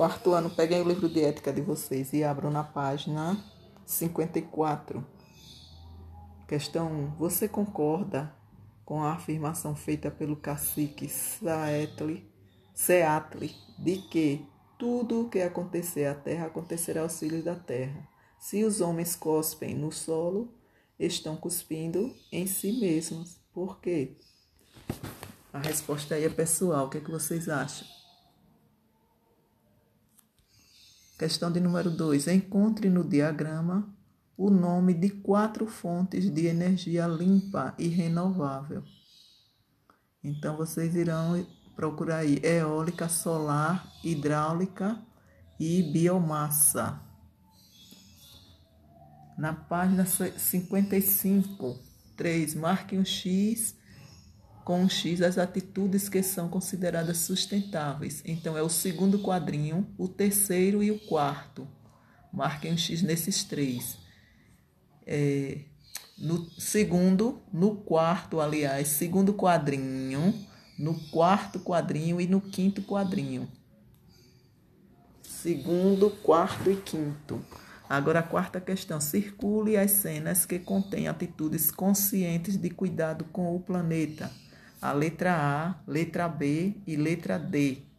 Quarto ano, peguem o livro de ética de vocês e abram na página 54. Questão 1. Você concorda com a afirmação feita pelo cacique Saetli, Seatli de que tudo o que acontecer à terra acontecerá aos filhos da terra? Se os homens cospem no solo, estão cuspindo em si mesmos. Por quê? A resposta aí é pessoal. O que, é que vocês acham? Questão de número 2. Encontre no diagrama o nome de quatro fontes de energia limpa e renovável. Então, vocês irão procurar aí eólica, solar, hidráulica e biomassa. Na página 55, 3, marque um X com X as atitudes que são consideradas sustentáveis. Então, é o segundo quadrinho, o terceiro e o quarto. Marquem um X nesses três. É, no segundo, no quarto, aliás, segundo quadrinho, no quarto quadrinho e no quinto quadrinho. Segundo, quarto e quinto. Agora a quarta questão. Circule as cenas que contêm atitudes conscientes de cuidado com o planeta a letra A, letra B e letra D.